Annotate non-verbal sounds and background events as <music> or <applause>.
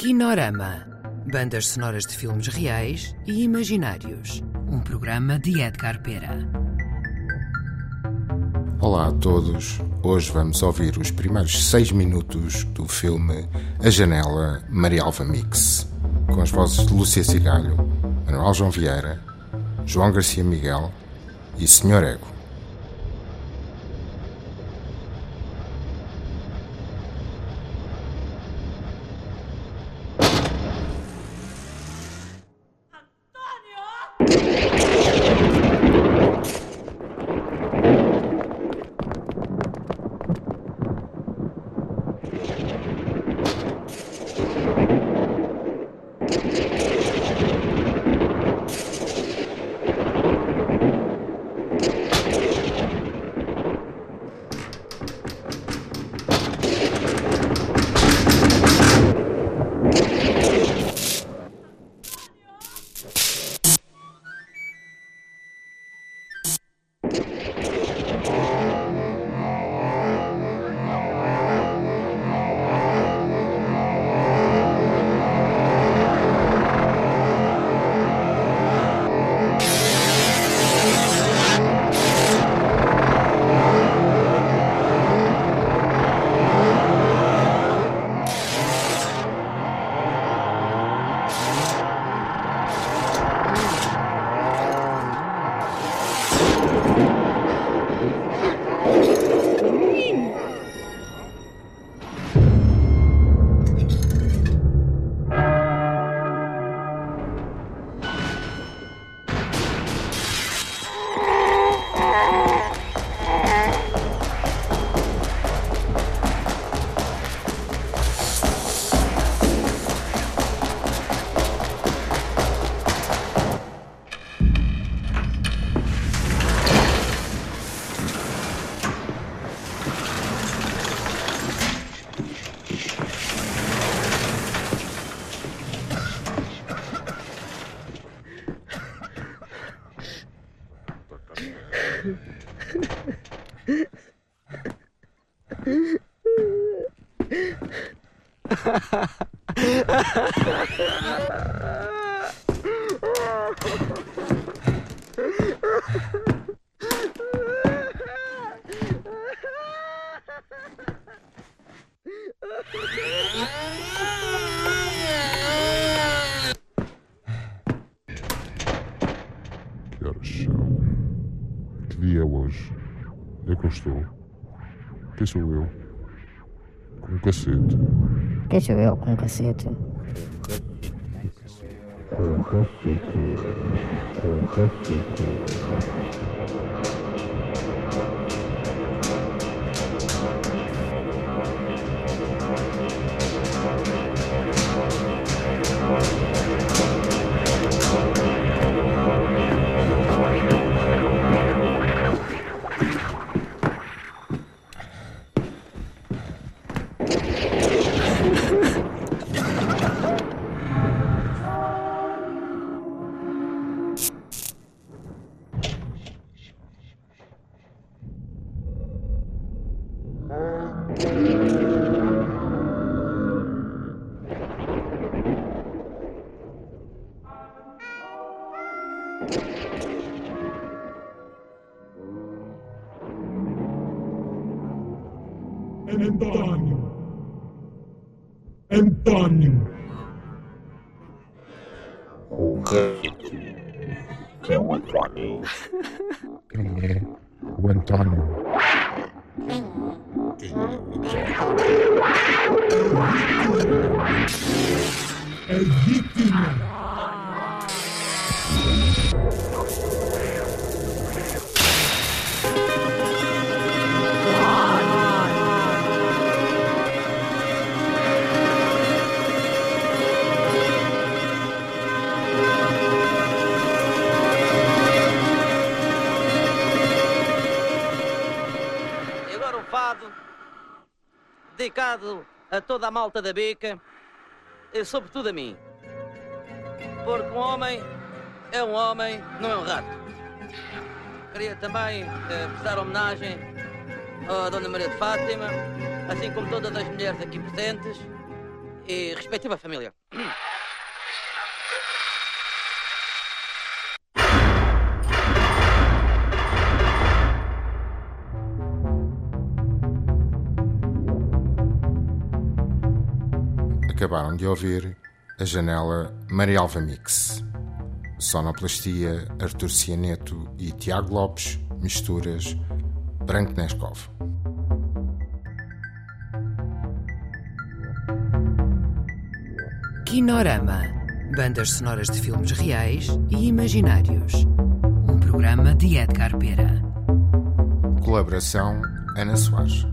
Kinorama. Bandas sonoras de filmes reais e imaginários. Um programa de Edgar Pera. Olá a todos. Hoje vamos ouvir os primeiros seis minutos do filme A Janela Maria Alva Mix, com as vozes de Lúcia Cigalho, Manuel João Vieira, João Garcia Miguel e Senhor Ego. Que horas são? Que dia é hoje? É que eu estou? Quem sou eu? Com um cacete. 给谁呀？公司也中。Antônio. Antônio. O que que é o Antônio? Quem é o Antônio? Quem é o Antônio? A vítima. Dedicado a toda a malta da beca e sobretudo a mim. Porque um homem é um homem, não é um rato. Queria também eh, prestar homenagem à Dona Maria de Fátima, assim como todas as mulheres aqui presentes, e respectiva família. <clears throat> Acabaram de ouvir a janela Maria Alva Mix. Sonoplastia Artur Cianeto e Tiago Lopes, misturas Branco Nescov. Kinorama. Bandas sonoras de filmes reais e imaginários. Um programa de Edgar Pera. Colaboração Ana Soares.